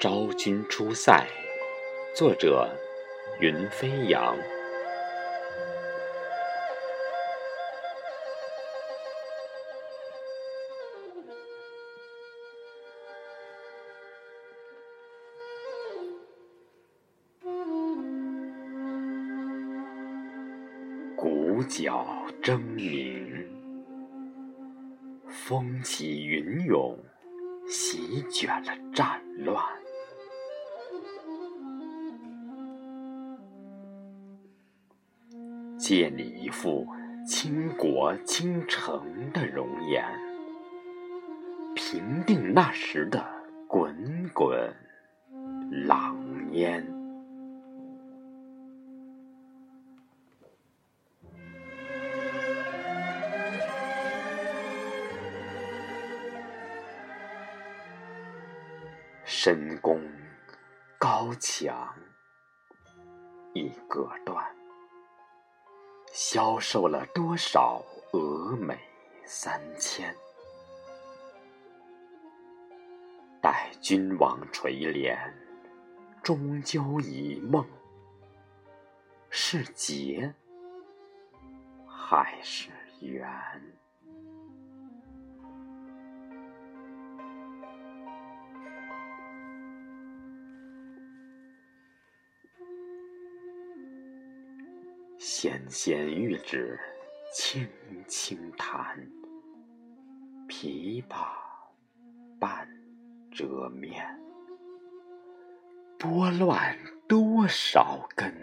昭君出塞，作者云飞扬。鼓角争鸣，风起云涌，席卷了战乱。借你一副倾国倾城的容颜，平定那时的滚滚狼烟。深宫高墙已隔断，消受了多少峨眉三千？待君王垂怜，终究一梦，是劫还是缘？纤纤玉指轻轻弹，琵琶半遮面，拨乱多少根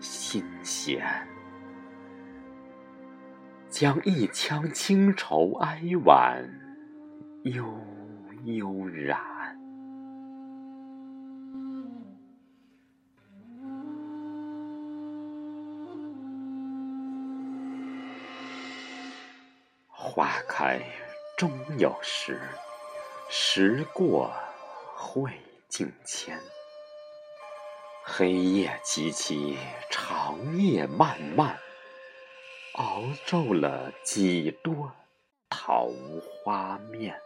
心弦，将一腔清愁哀婉悠悠然。花开终有时，时过会境迁。黑夜凄凄，长夜漫漫，熬皱了几多桃花面。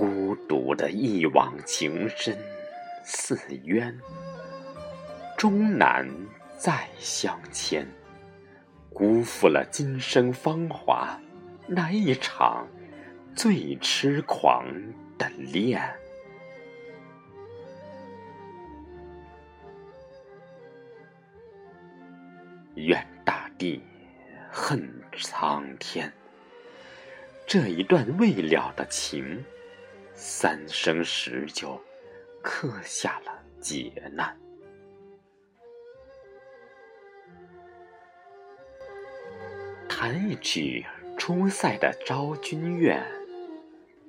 孤独的一往情深似渊，终难再相牵。辜负了今生芳华，那一场最痴狂的恋。怨大地，恨苍天，这一段未了的情。三生石就刻下了劫难。弹一曲出塞的昭君怨，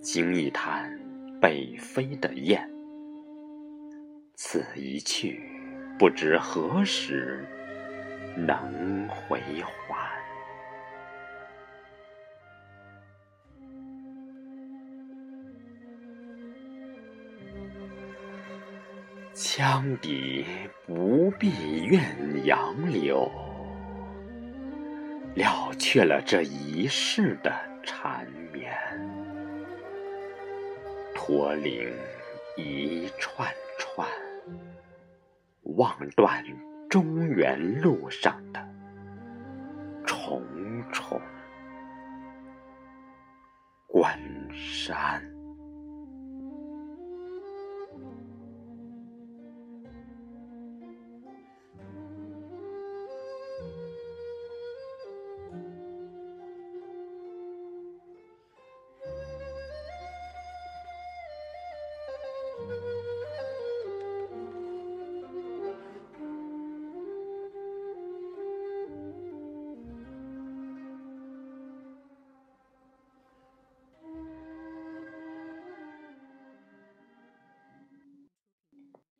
惊一叹北飞的雁。此一去，不知何时能回还。羌笛不必怨杨柳，了却了这一世的缠绵。驼铃一串串，望断中原路上的重重关山。